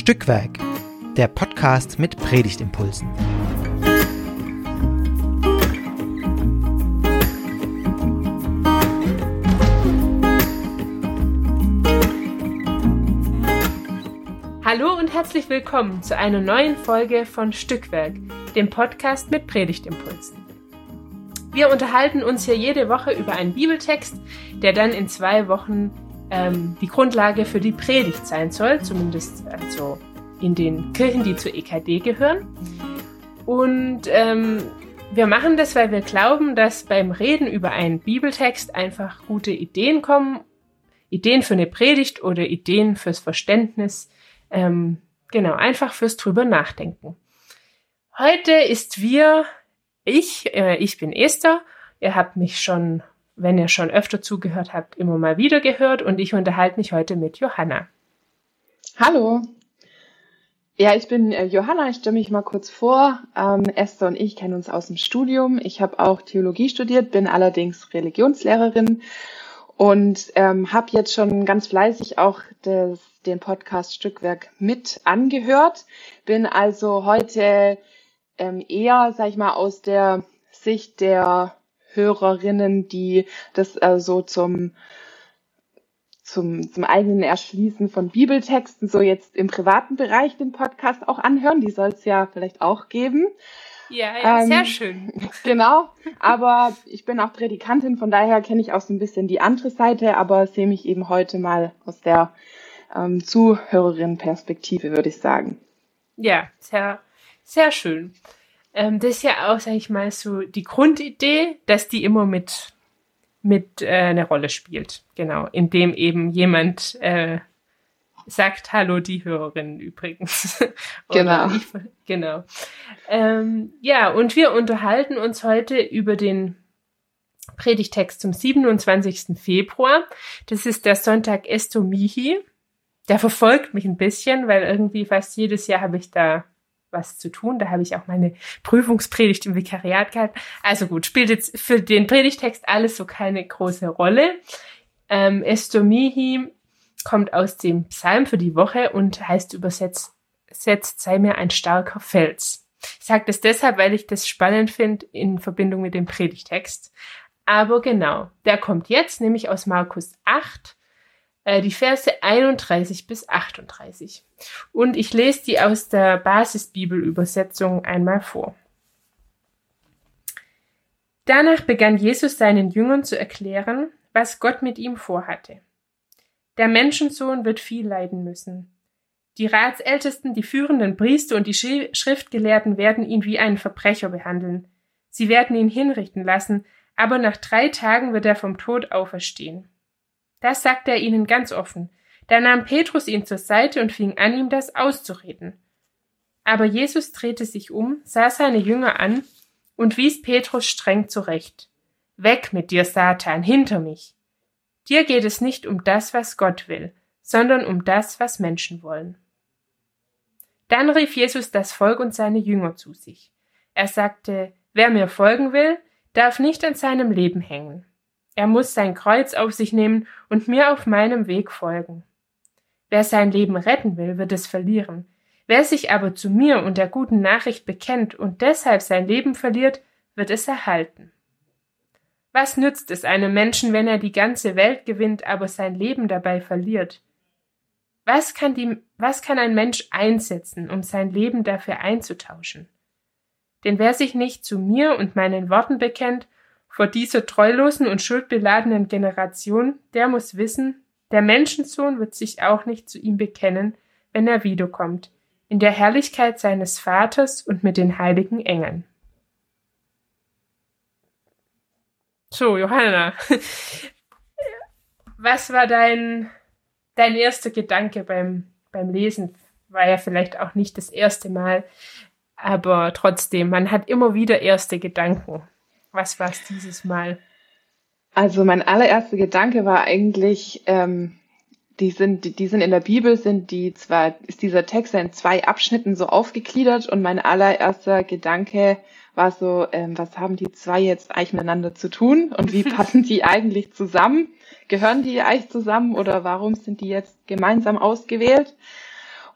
Stückwerk, der Podcast mit Predigtimpulsen. Hallo und herzlich willkommen zu einer neuen Folge von Stückwerk, dem Podcast mit Predigtimpulsen. Wir unterhalten uns hier jede Woche über einen Bibeltext, der dann in zwei Wochen ähm, die Grundlage für die Predigt sein soll, zumindest also in den Kirchen, die zur EKD gehören. Und ähm, wir machen das, weil wir glauben, dass beim Reden über einen Bibeltext einfach gute Ideen kommen, Ideen für eine Predigt oder Ideen fürs Verständnis, ähm, genau, einfach fürs drüber nachdenken. Heute ist wir, ich, äh, ich bin Esther, ihr habt mich schon wenn ihr schon öfter zugehört habt, immer mal wieder gehört und ich unterhalte mich heute mit Johanna. Hallo. Ja, ich bin äh, Johanna, ich stelle mich mal kurz vor. Ähm, Esther und ich kennen uns aus dem Studium. Ich habe auch Theologie studiert, bin allerdings Religionslehrerin und ähm, habe jetzt schon ganz fleißig auch das, den Podcast Stückwerk mit angehört. Bin also heute ähm, eher, sag ich mal, aus der Sicht der Hörerinnen, die das äh, so zum zum, zum eigenen Erschließen von Bibeltexten so jetzt im privaten Bereich den Podcast auch anhören. Die soll es ja vielleicht auch geben. Ja, ja, ähm, sehr schön. Genau, aber ich bin auch Predikantin, von daher kenne ich auch so ein bisschen die andere Seite, aber sehe mich eben heute mal aus der ähm, Zuhörerin-Perspektive, würde ich sagen. Ja, sehr, sehr schön. Ähm, das ist ja auch, sag ich mal, so die Grundidee, dass die immer mit, mit äh, eine Rolle spielt. Genau, indem eben jemand äh, sagt, hallo, die Hörerin übrigens. genau. Ich, genau. Ähm, ja, und wir unterhalten uns heute über den Predigtext zum 27. Februar. Das ist der Sonntag Estomihi. Der verfolgt mich ein bisschen, weil irgendwie fast jedes Jahr habe ich da was zu tun. Da habe ich auch meine Prüfungspredigt im Vikariat gehalten. Also gut, spielt jetzt für den Predigtext alles so keine große Rolle. Ähm, Estomihi kommt aus dem Psalm für die Woche und heißt übersetzt, setzt sei mir ein starker Fels. Ich sage das deshalb, weil ich das spannend finde in Verbindung mit dem Predigtext. Aber genau, der kommt jetzt, nämlich aus Markus 8, äh, die Verse 31 bis 38. Und ich lese die aus der Basisbibelübersetzung einmal vor. Danach begann Jesus seinen Jüngern zu erklären, was Gott mit ihm vorhatte. Der Menschensohn wird viel leiden müssen. Die Ratsältesten, die führenden Priester und die Schriftgelehrten werden ihn wie einen Verbrecher behandeln. Sie werden ihn hinrichten lassen, aber nach drei Tagen wird er vom Tod auferstehen. Das sagte er ihnen ganz offen. Da nahm Petrus ihn zur Seite und fing an, ihm das auszureden. Aber Jesus drehte sich um, sah seine Jünger an und wies Petrus streng zurecht. Weg mit dir, Satan, hinter mich. Dir geht es nicht um das, was Gott will, sondern um das, was Menschen wollen. Dann rief Jesus das Volk und seine Jünger zu sich. Er sagte, wer mir folgen will, darf nicht an seinem Leben hängen. Er muss sein Kreuz auf sich nehmen und mir auf meinem Weg folgen. Wer sein Leben retten will, wird es verlieren. Wer sich aber zu mir und der guten Nachricht bekennt und deshalb sein Leben verliert, wird es erhalten. Was nützt es einem Menschen, wenn er die ganze Welt gewinnt, aber sein Leben dabei verliert? Was kann, die, was kann ein Mensch einsetzen, um sein Leben dafür einzutauschen? Denn wer sich nicht zu mir und meinen Worten bekennt vor dieser treulosen und schuldbeladenen Generation, der muss wissen, der Menschensohn wird sich auch nicht zu ihm bekennen, wenn er wiederkommt, in der Herrlichkeit seines Vaters und mit den heiligen Engeln. So, Johanna, was war dein, dein erster Gedanke beim, beim Lesen? War ja vielleicht auch nicht das erste Mal, aber trotzdem, man hat immer wieder erste Gedanken. Was war es dieses Mal? Also mein allererster Gedanke war eigentlich, ähm, die sind, die, die sind in der Bibel, sind die zwar, ist dieser Text in zwei Abschnitten so aufgegliedert und mein allererster Gedanke war so, ähm, was haben die zwei jetzt eigentlich miteinander zu tun und wie passen die eigentlich zusammen? Gehören die eigentlich zusammen oder warum sind die jetzt gemeinsam ausgewählt?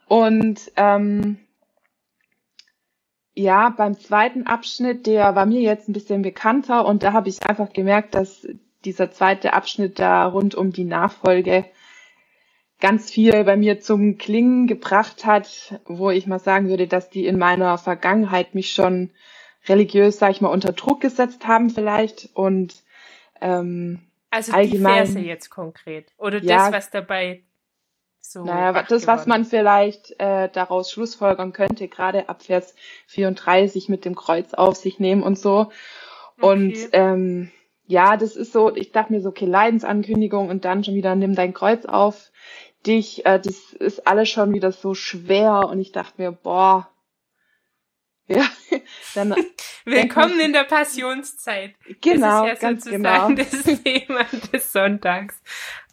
Und ähm, ja, beim zweiten Abschnitt, der war mir jetzt ein bisschen bekannter und da habe ich einfach gemerkt, dass dieser zweite Abschnitt da rund um die Nachfolge ganz viel bei mir zum Klingen gebracht hat, wo ich mal sagen würde, dass die in meiner Vergangenheit mich schon religiös, sag ich mal, unter Druck gesetzt haben vielleicht und ähm, Also allgemein, die Verse jetzt konkret. Oder Ja. das, was dabei so. naja, das, was geworden man vielleicht äh, daraus schlussfolgern könnte, gerade ab Vers 34 mit dem Kreuz auf sich nehmen und so. Und Okay. ähm, ja, das ist so, ich dachte mir so, okay, Leidensankündigung und dann schon wieder nimm dein Kreuz auf dich. Äh, das ist alles schon wieder so schwer und ich dachte mir, boah, ja, dann Willkommen in der Passionszeit. genau, das ist ja ganz genau. sozusagen das Thema des Sonntags.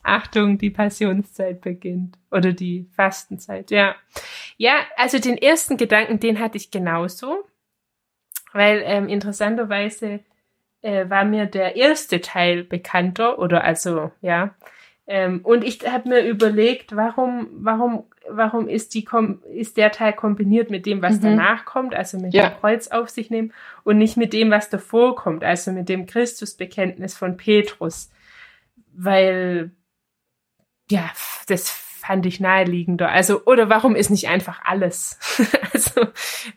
Achtung, die Passionszeit beginnt. Oder die Fastenzeit, ja. Ja, also den ersten Gedanken, den hatte ich genauso. Weil ähm, interessanterweise äh, war mir der erste Teil bekannter oder also, ja. Ähm, und ich habe mir überlegt, warum, warum, warum ist die kom ist der Teil kombiniert mit dem, was Mhm. danach kommt, also mit Ja. dem Kreuz auf sich nehmen und nicht mit dem, was davor kommt, also mit dem Christusbekenntnis von Petrus. Weil, ja, das fand ich naheliegender. Also, oder warum ist nicht einfach alles? also,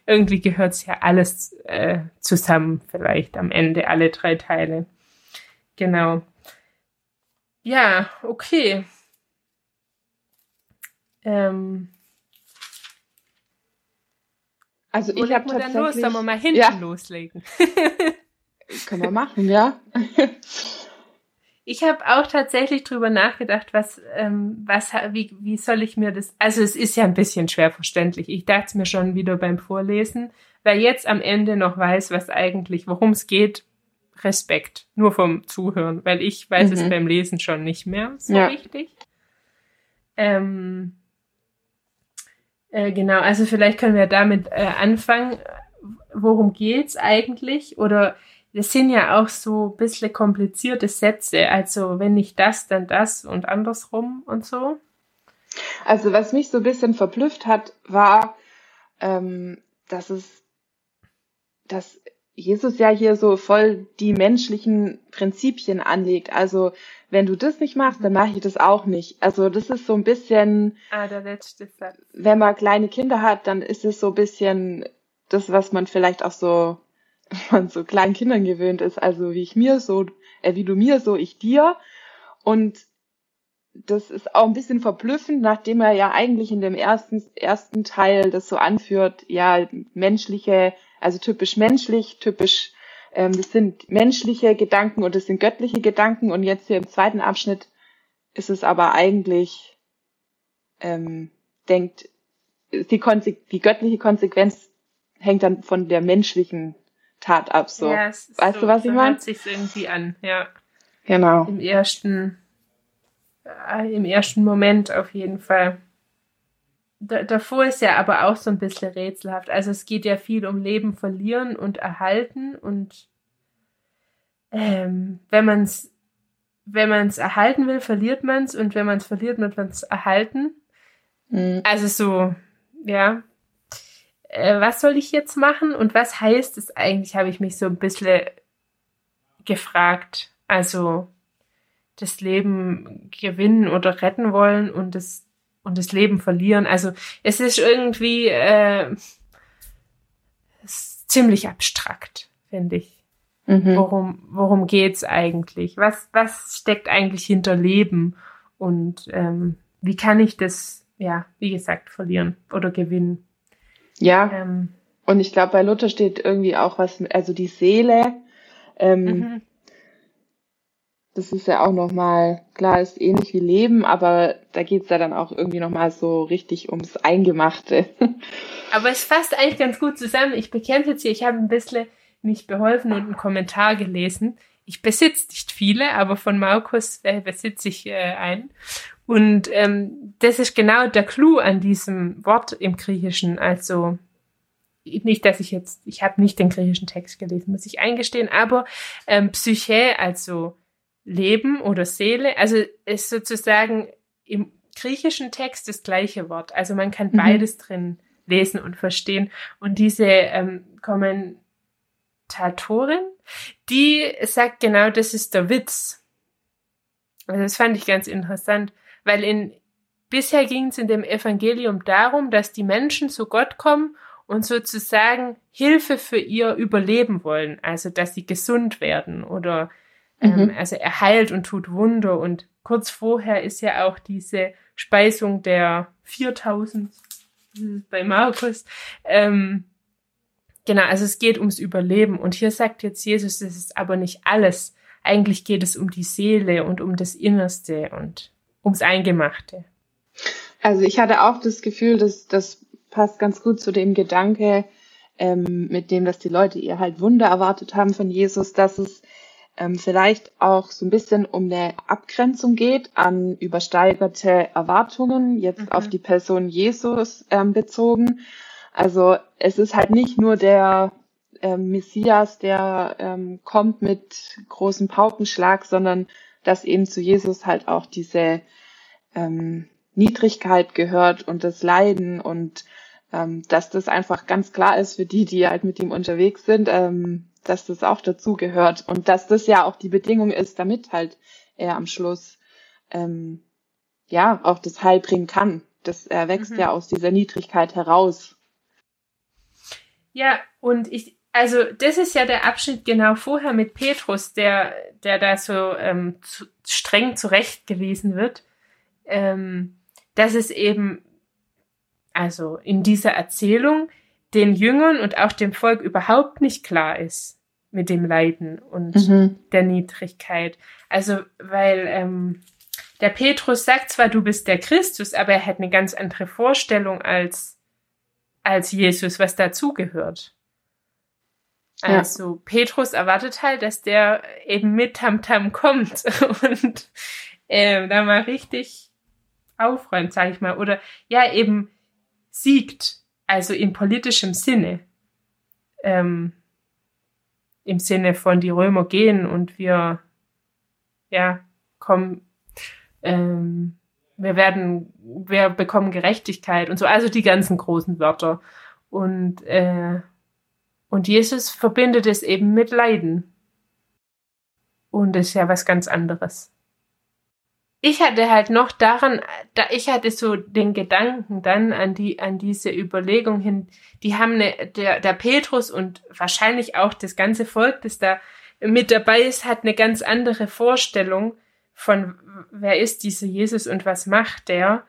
irgendwie gehört's ja alles äh, zusammen, vielleicht am Ende, alle drei Teile. Genau. Ja, okay. Ähm, Also ich habe wir dann los? tatsächlich, Sollen wir mal hinten Ja. loslegen? können wir machen, ja. Ich habe auch tatsächlich drüber nachgedacht, was, ähm, was, wie, wie soll ich mir das, also es ist ja ein bisschen schwer verständlich. Ich dachte es mir schon wieder beim Vorlesen. Wer jetzt am Ende noch weiß, was eigentlich, worum es geht, Respekt. Nur vom Zuhören, weil ich weiß es Mhm. beim Lesen schon nicht mehr so Ja. richtig. Ähm, äh, genau, also vielleicht können wir damit äh, anfangen. Worum geht's eigentlich? Oder das sind ja auch so ein bisschen komplizierte Sätze. Also wenn nicht das, dann das und andersrum und so. Also was mich so ein bisschen verblüfft hat, war, ähm, dass es, dass Jesus ja hier so voll die menschlichen Prinzipien anlegt. Also wenn du das nicht machst, dann mache ich das auch nicht. Also das ist so ein bisschen, Ah, der letzte Satz. wenn man kleine Kinder hat, dann ist es so ein bisschen das, was man vielleicht auch so von so kleinen Kindern gewöhnt ist. Also wie ich mir so, äh, wie du mir, so ich dir. Und das ist auch ein bisschen verblüffend, nachdem er ja eigentlich in dem ersten, ersten Teil das so anführt, ja, menschliche, also typisch menschlich, typisch, ähm, das sind menschliche Gedanken und das sind göttliche Gedanken und jetzt hier im zweiten Abschnitt ist es aber eigentlich, ähm, denkt, die, Konse die göttliche Konsequenz hängt dann von der menschlichen Tat ab, so. Ja, es ist Weißt so, du, was ich mein? hört sich's irgendwie an, ja. Genau. Im ersten, äh, im ersten Moment auf jeden Fall. Da, davor ist ja aber auch so ein bisschen rätselhaft. Also es geht ja viel um Leben verlieren und erhalten und ähm, wenn man es wenn man es erhalten will, verliert man es und wenn man es verliert, wird man es erhalten. Mhm. Also so, ja. Äh, was soll ich jetzt machen und was heißt es eigentlich, habe ich mich so ein bisschen gefragt. Also das Leben gewinnen oder retten wollen und das und das Leben verlieren. Also es ist irgendwie äh, es ist ziemlich abstrakt, finde ich. Mhm. Worum, worum geht's eigentlich? Was, was steckt eigentlich hinter Leben? Und ähm, wie kann ich das, ja, wie gesagt, verlieren oder gewinnen? Ja, Ähm, und ich glaube, bei Luther steht irgendwie auch was, also die Seele, ähm, mhm. das ist ja auch nochmal, klar, ist ähnlich wie Leben, aber da geht's ja dann auch irgendwie nochmal so richtig ums Eingemachte. Aber es fasst eigentlich ganz gut zusammen. Ich bekenne jetzt hier, ich habe ein bisschen mich beholfen und einen Kommentar gelesen. Ich besitze nicht viele, aber von Markus äh, besitze ich äh, einen. Und ähm, das ist genau der Clou an diesem Wort im Griechischen. Also nicht, dass ich jetzt, ich habe nicht den griechischen Text gelesen, muss ich eingestehen, aber ähm, Psyche, also Leben oder Seele, also ist sozusagen im griechischen Text das gleiche Wort. Also man kann Mhm. beides drin lesen und verstehen. Und diese ähm, Kommentatorin, die sagt genau, das ist der Witz. Also das fand ich ganz interessant, weil in bisher ging es in dem Evangelium darum, dass die Menschen zu Gott kommen und sozusagen Hilfe für ihr Überleben wollen, also dass sie gesund werden oder ähm, Mhm. also er heilt und tut Wunder und kurz vorher ist ja auch diese Speisung der 4000 hm, bei Markus. Ähm, genau, also es geht ums Überleben und hier sagt jetzt Jesus, das ist aber nicht alles. Eigentlich geht es um die Seele und um das Innerste und ums Eingemachte. Also ich hatte auch das Gefühl, dass das passt ganz gut zu dem Gedanke, ähm, mit dem, dass die Leute ihr halt Wunder erwartet haben von Jesus, dass es ähm, vielleicht auch so ein bisschen um eine Abgrenzung geht an übersteigerte Erwartungen, jetzt Mhm. auf die Person Jesus ähm, bezogen. Also es ist halt nicht nur der ähm, Messias, der ähm, kommt mit großem Paukenschlag, sondern dass eben zu Jesus halt auch diese ähm, Niedrigkeit gehört und das Leiden und ähm, dass das einfach ganz klar ist für die, die halt mit ihm unterwegs sind, ähm, dass das auch dazu gehört und dass das ja auch die Bedingung ist, damit halt er am Schluss ähm, ja auch das Heil bringen kann. Das er wächst Mhm. ja aus dieser Niedrigkeit heraus. Ja, und ich, also das ist ja der Abschnitt genau vorher mit Petrus, der, der da so ähm, zu, streng zurechtgewiesen wird, ähm, dass es eben, also in dieser Erzählung, den Jüngern und auch dem Volk überhaupt nicht klar ist mit dem Leiden und Mhm. der Niedrigkeit. Also, weil ähm, der Petrus sagt zwar, du bist der Christus, aber er hat eine ganz andere Vorstellung als, als Jesus, was dazugehört. Ja. Also, Petrus erwartet halt, dass der eben mit Tamtam kommt und ähm, da mal richtig aufräumt, sag ich mal. Oder ja, eben siegt, also in politischem Sinne. Ähm, Im Sinne von die Römer gehen und wir ja kommen, ähm, wir werden, wir bekommen Gerechtigkeit und so, also die ganzen großen Wörter. Und, äh, und Jesus verbindet es eben mit Leiden. Und das ist ja was ganz anderes. Ich hatte halt noch daran, da ich hatte so den Gedanken dann an die, an diese Überlegung hin, die haben eine, der, der Petrus und wahrscheinlich auch das ganze Volk, das da mit dabei ist, hat eine ganz andere Vorstellung von, wer ist dieser Jesus und was macht der.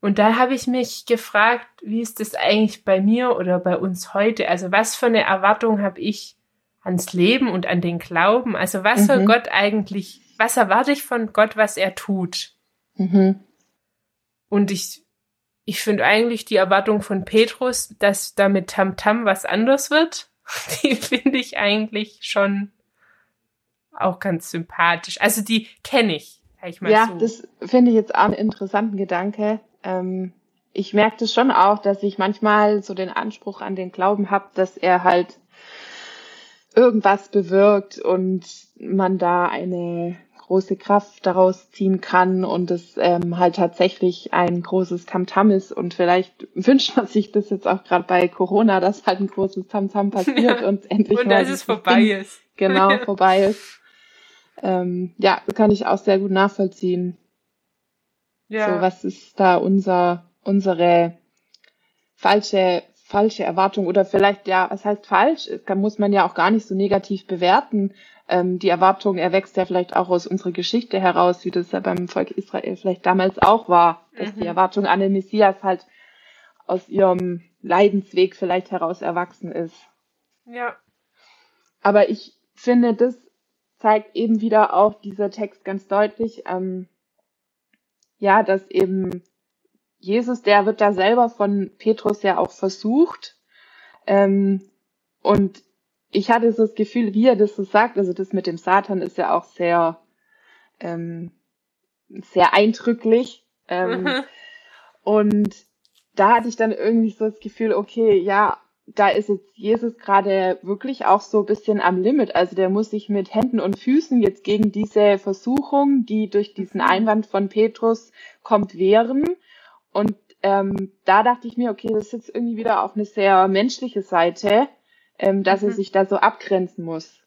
Und da habe ich mich gefragt, wie ist das eigentlich bei mir oder bei uns heute? Also was für eine Erwartung habe ich ans Leben und an den Glauben? Also was soll Mhm. Gott eigentlich, was erwarte ich von Gott, was er tut? Mhm. Und ich, ich finde eigentlich die Erwartung von Petrus, dass da mit Tamtam was anders wird, die finde ich eigentlich schon auch ganz sympathisch. Also die kenne ich, sag ich mal Ja, so. das finde ich jetzt auch einen interessanten Gedanke. Ähm, ich merke das schon auch, dass ich manchmal so den Anspruch an den Glauben habe, dass er halt irgendwas bewirkt und man da eine große Kraft daraus ziehen kann und es ähm, halt tatsächlich ein großes Tamtam ist und vielleicht wünscht man sich das jetzt auch gerade bei Corona, dass halt ein großes Tamtam passiert Ja. und endlich und mal dass es vorbei Ding ist. genau vorbei ist. Ähm, ja, kann ich auch sehr gut nachvollziehen. Ja. So, was ist da unser, unsere falsche, falsche Erwartung oder vielleicht, ja, was heißt falsch? Da muss man ja auch gar nicht so negativ bewerten. Ähm, die Erwartung erwächst ja vielleicht auch aus unserer Geschichte heraus, wie das ja beim Volk Israel vielleicht damals auch war, dass Mhm. die Erwartung an den Messias halt aus ihrem Leidensweg vielleicht heraus erwachsen ist. ja. Aber ich finde, das zeigt eben wieder auch dieser Text ganz deutlich, ähm, ja, dass eben Jesus, der wird da selber von Petrus ja auch versucht. Ähm, und ich hatte so das Gefühl, wie er das so sagt, also das mit dem Satan ist ja auch sehr, ähm, sehr eindrücklich. Ähm, Mhm. und da hatte ich dann irgendwie so das Gefühl, okay, ja, da ist jetzt Jesus gerade wirklich auch so ein bisschen am Limit. Also der muss sich mit Händen und Füßen jetzt gegen diese Versuchung, die durch diesen Einwand von Petrus kommt, wehren. Und ähm, da dachte ich mir, okay, das ist jetzt irgendwie wieder auf eine sehr menschliche Seite, ähm, dass mhm. er sich da so abgrenzen muss.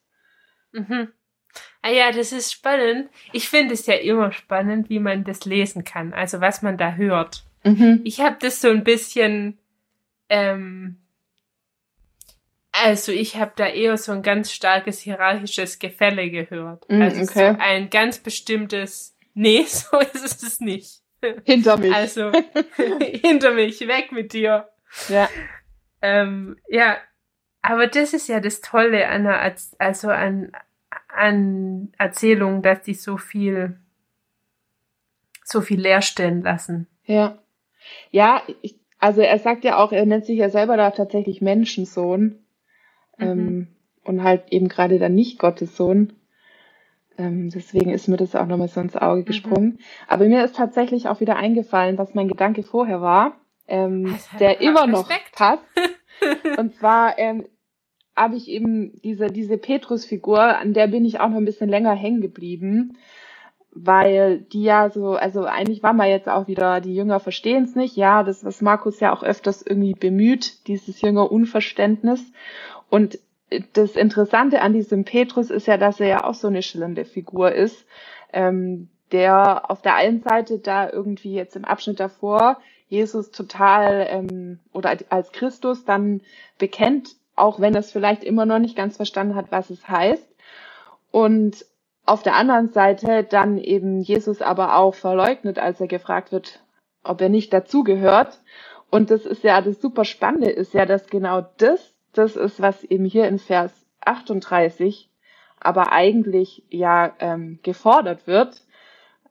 Mhm. Ah ja, das ist spannend. Ich finde es ja immer spannend, wie man das lesen kann, also was man da hört. Mhm. Ich habe das so ein bisschen, ähm, also ich habe da eher so ein ganz starkes hierarchisches Gefälle gehört. Mhm, also okay. so ein ganz bestimmtes, nee, so ist es nicht. Hinter mich. Also hinter mich, weg mit dir. Ja. Ähm, ja, aber das ist ja das Tolle an einer, also an, an Erzählungen, dass die so viel, so viel leer stellen lassen. Ja. Ja, ich, also er sagt ja auch, er nennt sich ja selber da tatsächlich Menschensohn. Mhm. Ähm, und halt eben gerade dann nicht Gottes Sohn. Ähm, deswegen ist mir das auch nochmal so ins Auge mhm. gesprungen. Mhm. Aber mir ist tatsächlich auch wieder eingefallen, was mein Gedanke vorher war, ähm, der immer noch passt. und zwar ähm, habe ich eben diese, diese Petrus-Figur, an der bin ich auch noch ein bisschen länger hängen geblieben, weil die ja so, also eigentlich war man jetzt auch wieder, die Jünger verstehen es nicht, ja, das, was Markus ja auch öfters irgendwie bemüht, dieses Jünger-Unverständnis. Und das Interessante an diesem Petrus ist ja, dass er ja auch so eine schillernde Figur ist, ähm, der auf der einen Seite da irgendwie jetzt im Abschnitt davor Jesus total ähm, oder als Christus dann bekennt, auch wenn es vielleicht immer noch nicht ganz verstanden hat, was es heißt. Und auf der anderen Seite dann eben Jesus aber auch verleugnet, als er gefragt wird, ob er nicht dazugehört. Und das ist ja das super Spannende ist ja, dass genau das, das ist, was eben hier in Vers 38 aber eigentlich ja ähm, gefordert wird.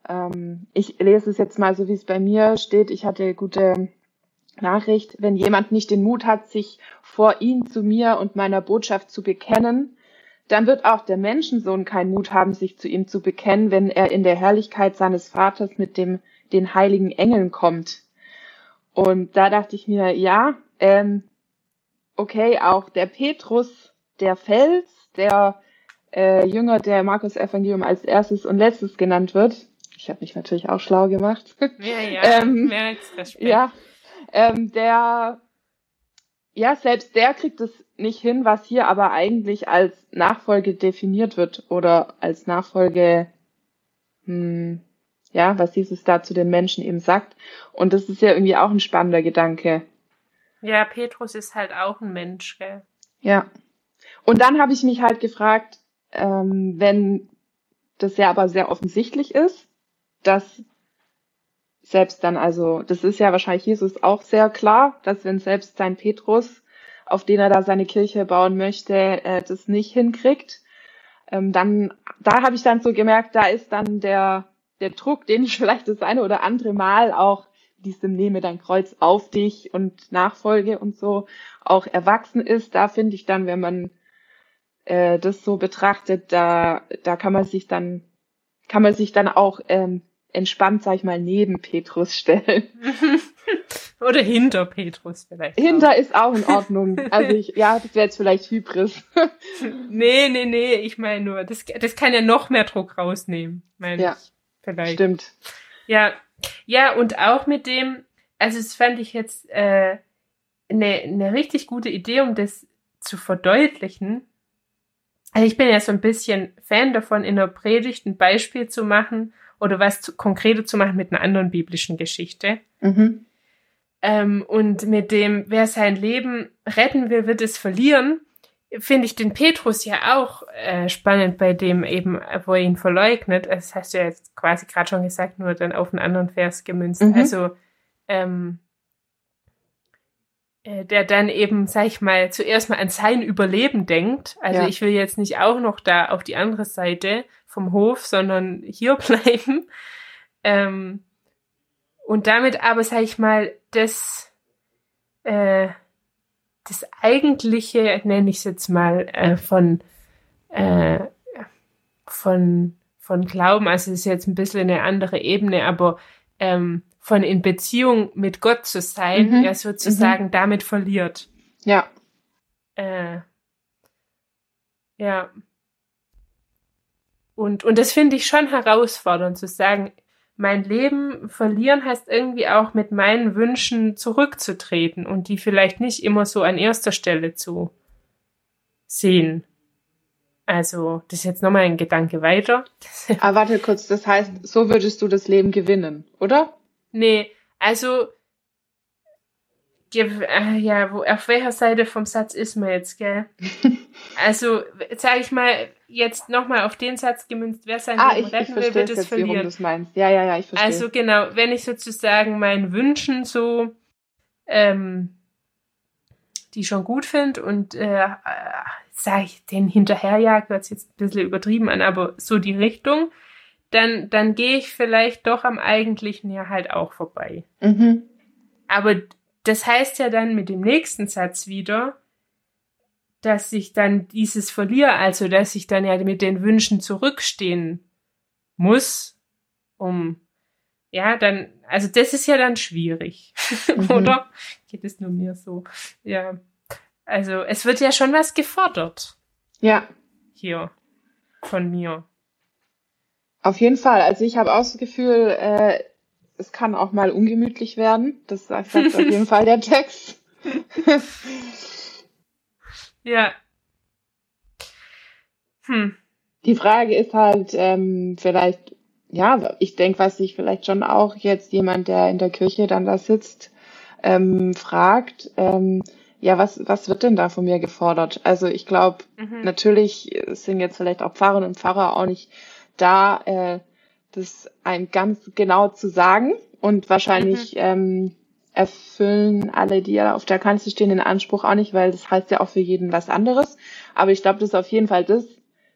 Ähm, ich lese es jetzt mal so, wie es bei mir steht. Ich hatte gute Nachricht, wenn jemand nicht den Mut hat, sich vor ihn zu mir und meiner Botschaft zu bekennen, dann wird auch der Menschensohn keinen Mut haben, sich zu ihm zu bekennen, wenn er in der Herrlichkeit seines Vaters mit dem, den heiligen Engeln kommt. Und da dachte ich mir, ja, ähm, okay, auch der Petrus, der Fels, der äh, Jünger der Markus Evangelium als erstes und letztes genannt wird. Ich habe mich natürlich auch schlau gemacht. Ja, ja, ähm, mehr als Respekt. Ja, ähm, der, ja, selbst der kriegt es nicht hin, was hier aber eigentlich als Nachfolge definiert wird oder als Nachfolge, hm, ja, was Jesus da zu den Menschen eben sagt. Und das ist ja irgendwie auch ein spannender Gedanke. Ja, Petrus ist halt auch ein Mensch, gell? Ja. Und dann habe ich mich halt gefragt, ähm, wenn das ja aber sehr offensichtlich ist, dass selbst dann, also das ist ja wahrscheinlich Jesus auch sehr klar, dass wenn selbst sein Petrus, auf den er da seine Kirche bauen möchte, äh, das nicht hinkriegt, ähm, dann, da habe ich dann so gemerkt, da ist dann der, der Druck, den ich vielleicht das eine oder andere Mal auch diesem nehme dein Kreuz auf dich und Nachfolge und so auch erwachsen ist, da finde ich dann, wenn man äh, das so betrachtet, da, da kann man sich dann, kann man sich dann auch ähm, entspannt, sag ich mal, neben Petrus stellen. Oder hinter Petrus vielleicht. Hinter auch. ist auch in Ordnung. Also ich, ja, das wäre jetzt vielleicht Hybris. nee, nee, nee, ich meine nur, das, das kann ja noch mehr Druck rausnehmen, meine ja, ich. Vielleicht. Stimmt. Ja, ja, und auch mit dem, also das fand ich jetzt äh, eine, eine richtig gute Idee, um das zu verdeutlichen. Also ich bin ja so ein bisschen Fan davon, in der Predigt ein Beispiel zu machen, oder was zu, konkreter zu machen mit einer anderen biblischen Geschichte. Mhm. Ähm, und mit dem, wer sein Leben retten will, wird es verlieren, finde ich den Petrus ja auch äh, spannend, bei dem eben, wo er ihn verleugnet. Das hast du ja jetzt quasi gerade schon gesagt, nur dann auf einen anderen Vers gemünzt. Mhm. Also ähm, äh, der dann eben, sag ich mal, zuerst mal an sein Überleben denkt. Also ja. ich will jetzt nicht auch noch da auf die andere Seite vom Hof, sondern hier bleiben. Ähm, und damit aber, sag ich mal, das, äh, das eigentliche, nenne ich es jetzt mal, äh, von, äh, von, von Glauben, also es ist jetzt ein bisschen eine andere Ebene, aber ähm, von in Beziehung mit Gott zu sein, mhm. er sozusagen mhm. damit verliert. Ja. Äh, ja. Und, und das finde ich schon herausfordernd zu sagen, mein Leben verlieren heißt irgendwie auch mit meinen Wünschen zurückzutreten und die vielleicht nicht immer so an erster Stelle zu sehen. Also, das ist jetzt nochmal ein Gedanke weiter. Aber ah, warte kurz, das heißt, so würdest du das Leben gewinnen, oder? Nee, also, äh, ja, wo, auf welcher Seite vom Satz ist man jetzt, gell? also, sage ich mal, jetzt nochmal auf den Satz gemünzt, wer sein ah, Leben ich, retten ich will, wird es verlieren. Das meinst. Ja, ja, ja, ich verstehe. Also genau, wenn ich sozusagen meinen Wünschen so ähm, die schon gut finde und äh, sage ich den hinterherjagt, hört jetzt ein bisschen übertrieben an, aber so die Richtung, dann, dann gehe ich vielleicht doch am eigentlichen ja halt auch vorbei. Mhm. Aber das heißt ja dann mit dem nächsten Satz wieder, dass ich dann dieses verliere, also dass ich dann ja mit den Wünschen zurückstehen muss, um ja, dann, also das ist ja dann schwierig, mhm. oder? Geht es nur mir so? Ja. Also es wird ja schon was gefordert. Ja. Hier von mir. Auf jeden Fall. Also ich habe auch das Gefühl, äh, es kann auch mal ungemütlich werden. Das sagt auf jeden Fall der Text. ja. Hm. Die Frage ist halt ähm, vielleicht, ja, ich denke, was sich vielleicht schon auch jetzt jemand, der in der Kirche dann da sitzt, ähm, fragt, ähm, ja, was, was wird denn da von mir gefordert? Also ich glaube, mhm. natürlich sind jetzt vielleicht auch Pfarrerinnen und Pfarrer auch nicht da, äh, das ein ganz genau zu sagen. Und wahrscheinlich mhm. ähm, erfüllen alle, die ja auf der Kanzel stehen, den Anspruch auch nicht, weil das heißt ja auch für jeden was anderes. Aber ich glaube, das ist auf jeden Fall das,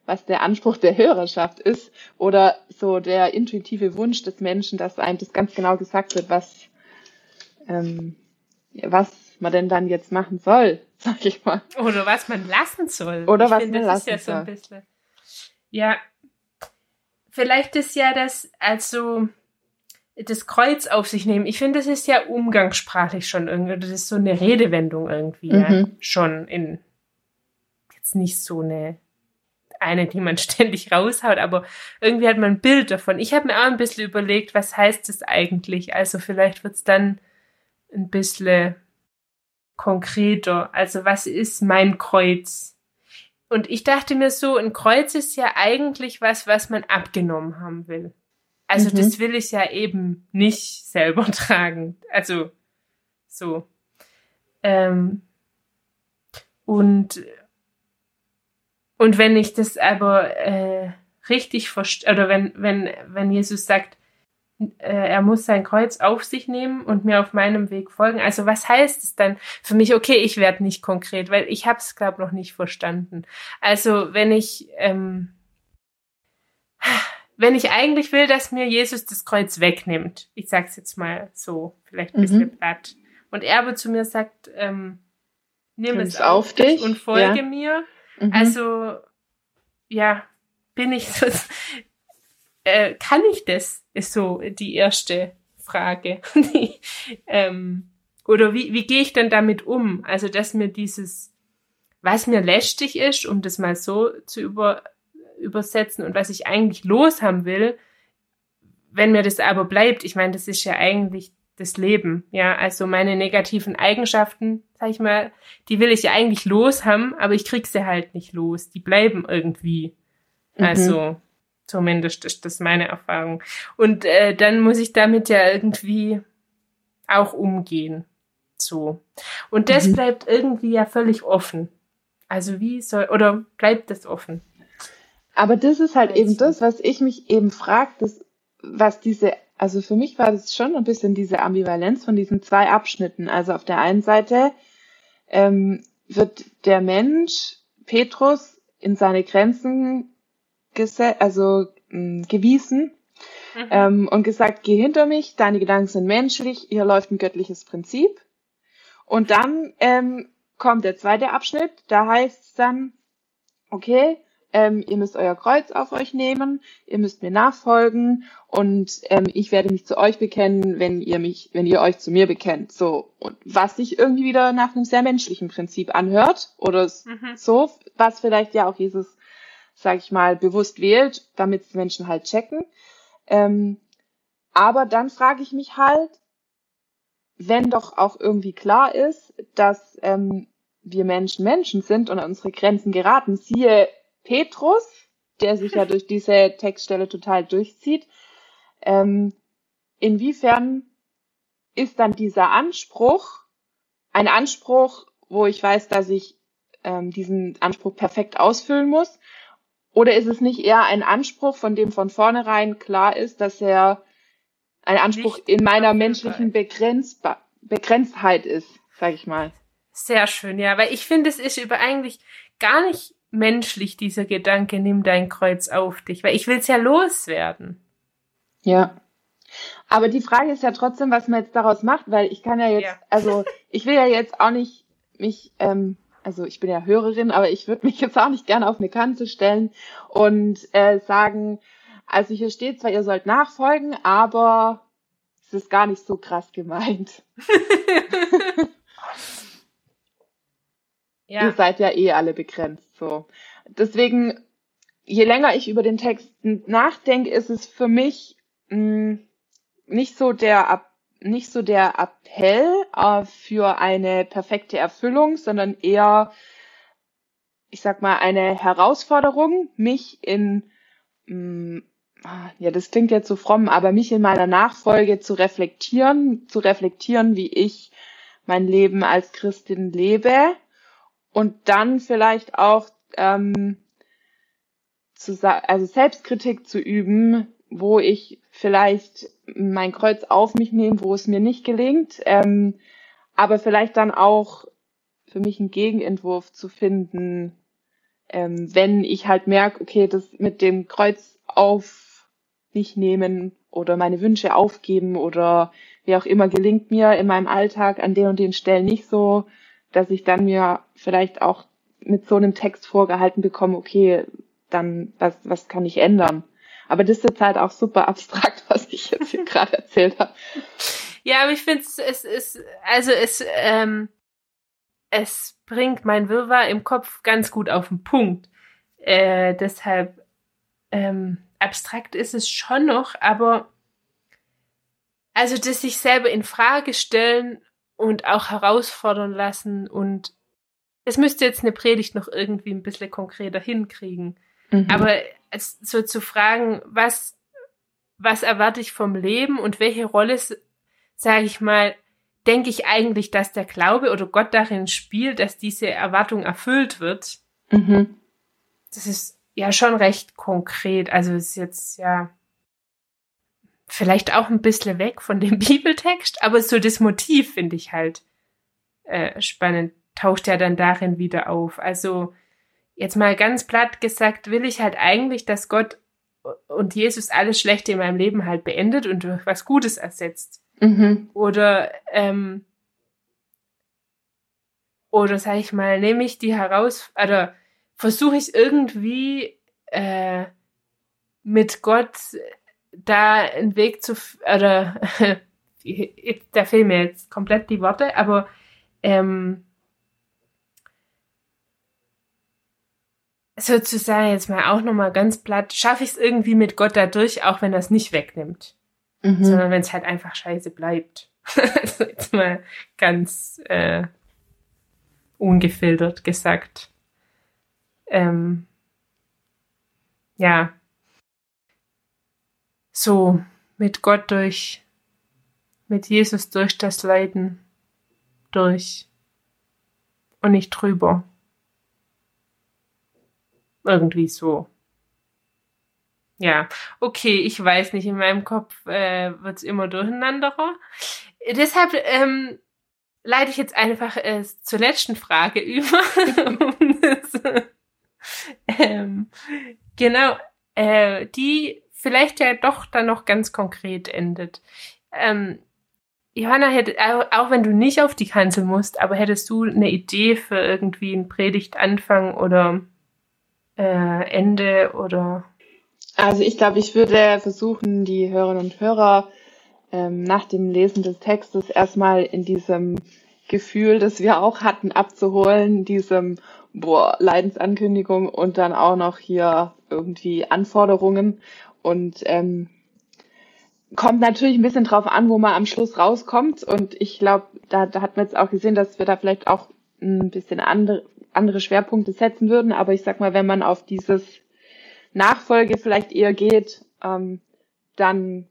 was der Anspruch der Hörerschaft ist oder so der intuitive Wunsch des Menschen, dass einem das ganz genau gesagt wird, was, ähm, was man denn dann jetzt machen soll, sag ich mal. Oder was man lassen soll. Oder ich was find, man das lassen ist ja so ein bisschen. Ja, vielleicht ist ja das, also das Kreuz auf sich nehmen. Ich finde, das ist ja umgangssprachlich schon irgendwie, das ist so eine Redewendung irgendwie, mhm. ja, schon in jetzt nicht so eine eine, die man ständig raushaut, aber irgendwie hat man ein Bild davon. Ich habe mir auch ein bisschen überlegt, was heißt das eigentlich? Also vielleicht wird es dann ein bisschen konkreter. Also was ist mein Kreuz? Und ich dachte mir so, ein Kreuz ist ja eigentlich was, was man abgenommen haben will. Also mhm. das will ich ja eben nicht selber tragen. Also so. Ähm, und und wenn ich das aber äh, richtig verstehe, oder wenn wenn wenn Jesus sagt, äh, er muss sein Kreuz auf sich nehmen und mir auf meinem Weg folgen. Also was heißt es dann für mich? Okay, ich werde nicht konkret, weil ich habe es glaube noch nicht verstanden. Also wenn ich ähm, wenn ich eigentlich will, dass mir Jesus das Kreuz wegnimmt, ich sag's jetzt mal so, vielleicht ein bisschen mhm. platt, und er aber zu mir sagt, ähm, nimm es auf dich und folge ja. mir. Mhm. Also ja, bin ich so, äh, kann ich das? Ist so die erste Frage. ähm, oder wie, wie gehe ich denn damit um? Also, dass mir dieses, was mir lästig ist, um das mal so zu über, übersetzen und was ich eigentlich los haben will, wenn mir das aber bleibt, ich meine, das ist ja eigentlich das Leben, ja, also meine negativen Eigenschaften, sag ich mal, die will ich ja eigentlich los haben, aber ich krieg sie halt nicht los, die bleiben irgendwie. Mhm. Also, Zumindest ist das meine Erfahrung. Und äh, dann muss ich damit ja irgendwie auch umgehen. So. Und das mhm. bleibt irgendwie ja völlig offen. Also wie soll, oder bleibt das offen? Aber das ist halt eben das, was ich mich eben frage, das, was diese, also für mich war das schon ein bisschen diese Ambivalenz von diesen zwei Abschnitten. Also auf der einen Seite ähm, wird der Mensch, Petrus, in seine Grenzen also mh, gewiesen mhm. ähm, und gesagt, geh hinter mich, deine Gedanken sind menschlich, hier läuft ein göttliches Prinzip. Und dann ähm, kommt der zweite Abschnitt, da heißt es dann, okay, ähm, ihr müsst euer Kreuz auf euch nehmen, ihr müsst mir nachfolgen und ähm, ich werde mich zu euch bekennen, wenn ihr mich, wenn ihr euch zu mir bekennt. So und was sich irgendwie wieder nach einem sehr menschlichen Prinzip anhört oder mhm. so, was vielleicht ja auch Jesus, sag ich mal, bewusst wählt, damit Menschen halt checken. Ähm, aber dann frage ich mich halt, wenn doch auch irgendwie klar ist, dass ähm, wir Menschen Menschen sind und an unsere Grenzen geraten, siehe Petrus, der sich ja durch diese Textstelle total durchzieht. Ähm, inwiefern ist dann dieser Anspruch ein Anspruch, wo ich weiß, dass ich ähm, diesen Anspruch perfekt ausfüllen muss? Oder ist es nicht eher ein Anspruch, von dem von vornherein klar ist, dass er ein Anspruch nicht in meiner menschlichen Begrenzbar Begrenztheit ist, sag ich mal? Sehr schön, ja, weil ich finde, es ist über eigentlich gar nicht menschlich, dieser Gedanke, nimm dein Kreuz auf dich, weil ich will es ja loswerden. Ja. Aber die Frage ist ja trotzdem, was man jetzt daraus macht, weil ich kann ja jetzt, ja. also ich will ja jetzt auch nicht mich, ähm, also ich bin ja Hörerin, aber ich würde mich jetzt auch nicht gerne auf eine Kante stellen und äh, sagen, also hier steht zwar, ihr sollt nachfolgen, aber es ist gar nicht so krass gemeint. ja. Ihr seid ja eh alle begrenzt. So. Deswegen, je länger ich über den Text nachdenke, ist es für mich mh, hm, nicht so der nicht so der Appell äh, für eine perfekte Erfüllung, sondern eher, ich sag mal, eine Herausforderung, mich in mh, hm, ja, das klingt jetzt so fromm, aber mich in meiner Nachfolge zu reflektieren, zu reflektieren, wie ich mein Leben als Christin lebe und dann vielleicht auch ähm, zu, also Selbstkritik zu üben, wo ich vielleicht mein Kreuz auf mich nehme, wo es mir nicht gelingt, ähm, aber vielleicht dann auch für mich einen Gegenentwurf zu finden, ähm, wenn ich halt merke, okay, das mit dem Kreuz auf mich nehmen oder meine Wünsche aufgeben oder wie auch immer gelingt mir in meinem Alltag an den und den Stellen nicht so, dass ich dann mir vielleicht auch mit so einem Text vorgehalten bekomme, okay, dann was, was kann ich ändern? Aber das ist jetzt halt auch super abstrakt, was ich jetzt hier gerade erzählt habe. Ja, aber ich finde es, ist, also es, ähm, es bringt mein Wirrwarr im Kopf ganz gut auf den Punkt. Äh, deshalb ähm, abstrakt ist es schon noch, aber also das sich selber in Frage stellen und auch herausfordern lassen und es müsste jetzt eine Predigt noch irgendwie ein bisschen konkreter hinkriegen. Mhm. Aber so zu fragen, was, was erwarte ich vom Leben und welche Rolle, sage ich mal, denke ich eigentlich, dass der Glaube oder Gott darin spielt, dass diese Erwartung erfüllt wird. Mhm. Das ist ja schon recht konkret. Also ist jetzt ja vielleicht auch ein bisschen weg von dem Bibeltext, aber so das Motiv finde ich halt äh, spannend, taucht ja dann darin wieder auf. Also jetzt mal ganz platt gesagt, will ich halt eigentlich, dass Gott und Jesus alles Schlechte in meinem Leben halt beendet und durch was Gutes ersetzt. Mhm. Oder ähm, oder sag ich mal, nehme ich die heraus oder versuche ich irgendwie äh, mit Gott da einen Weg zu, oder da fehlen mir jetzt komplett die Worte, aber ähm, sozusagen jetzt mal auch nochmal ganz platt, schaffe ich es irgendwie mit Gott dadurch, auch wenn er es nicht wegnimmt. Mhm. Sondern wenn es halt einfach scheiße bleibt. also jetzt mal ganz äh, ungefiltert gesagt. Ähm, ja, so mit Gott durch, mit Jesus durch das Leiden durch und nicht drüber. Irgendwie so. Ja, okay, ich weiß nicht, in meinem Kopf äh, wird's immer durcheinanderer. Deshalb ähm, leite ich jetzt einfach äh, zur letzten Frage über. ähm, genau, äh, die vielleicht ja doch dann noch ganz konkret endet. Ähm, Johanna, hätte, auch wenn du nicht auf die Kanzel musst, aber hättest du eine Idee für irgendwie einen Predigtanfang oder äh, Ende oder? Also ich glaube, ich würde versuchen, die Hörerinnen und Hörer ähm, nach dem Lesen des Textes erstmal in diesem Gefühl, das wir auch hatten, abzuholen, diesem boah, Leidensankündigung und dann auch noch hier irgendwie Anforderungen und ähm, kommt natürlich ein bisschen drauf an, wo man am Schluss rauskommt. Und ich glaube, da, da hat man jetzt auch gesehen, dass wir da vielleicht auch ein bisschen andere, andere Schwerpunkte setzen würden, aber ich sag mal, wenn man auf dieses Nachfolge vielleicht eher geht, ähm, dann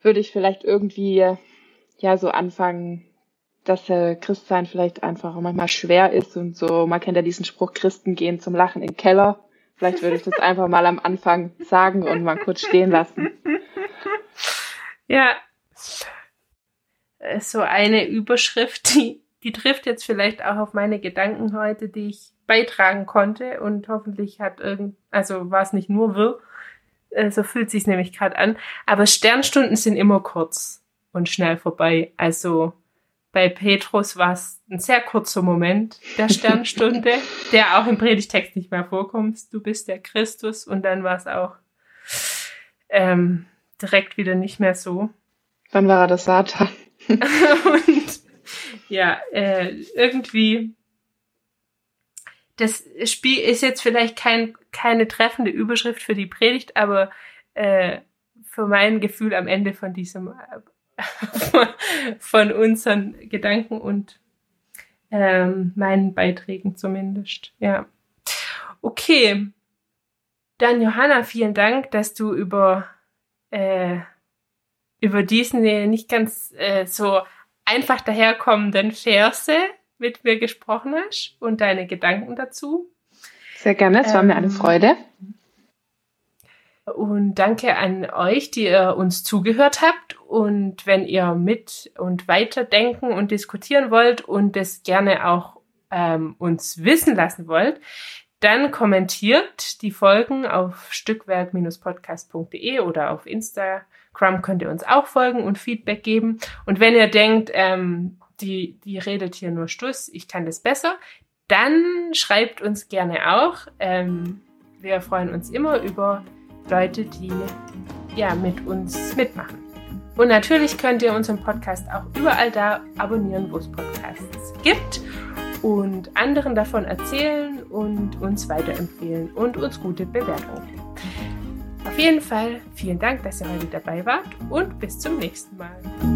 würde ich vielleicht irgendwie ja so anfangen, dass äh, Christsein vielleicht einfach manchmal schwer ist und so, man kennt ja diesen Spruch, Christen gehen zum Lachen in den Keller. Vielleicht würde ich das einfach mal am Anfang sagen und mal kurz stehen lassen. Ja, äh, so eine Überschrift, die, die trifft jetzt vielleicht auch auf meine Gedanken heute, die ich beitragen konnte und hoffentlich hat irgend, also war es nicht nur wirr, äh, so fühlt sich nämlich gerade an. Aber Sternstunden sind immer kurz und schnell vorbei. Also bei Petrus war es ein sehr kurzer Moment der Sternstunde, der auch im Predigtext nicht mehr vorkommt. Du bist der Christus und dann war es auch ähm, direkt wieder nicht mehr so. Wann war er das Satan? und ja, äh, irgendwie das Spiel ist jetzt vielleicht kein, keine treffende Überschrift für die Predigt, aber äh, für mein Gefühl am Ende von diesem von unseren Gedanken und ähm, meinen Beiträgen zumindest. Ja. Okay. Dann Johanna, vielen Dank, dass du über äh, über diesen nicht ganz äh, so einfach daherkommenden Verse mit mir gesprochen hast und deine Gedanken dazu. Sehr gerne, es war mir eine ähm, Freude. Und danke an euch, die ihr uns zugehört habt. Und wenn ihr mit und weiterdenken und diskutieren wollt und das gerne auch ähm, uns wissen lassen wollt, dann kommentiert die Folgen auf stückwerk-podcast.de oder auf Instagram könnt ihr uns auch folgen und Feedback geben. Und wenn ihr denkt, ähm, die, die redet hier nur Stuss, ich kann das besser, dann schreibt uns gerne auch. Ähm, wir freuen uns immer über Leute, die ja mit uns mitmachen. Und natürlich könnt ihr unseren Podcast auch überall da abonnieren, wo es Podcasts gibt und anderen davon erzählen und uns weiterempfehlen und uns gute Bewertungen. Auf jeden Fall vielen Dank, dass ihr heute dabei wart und bis zum nächsten Mal.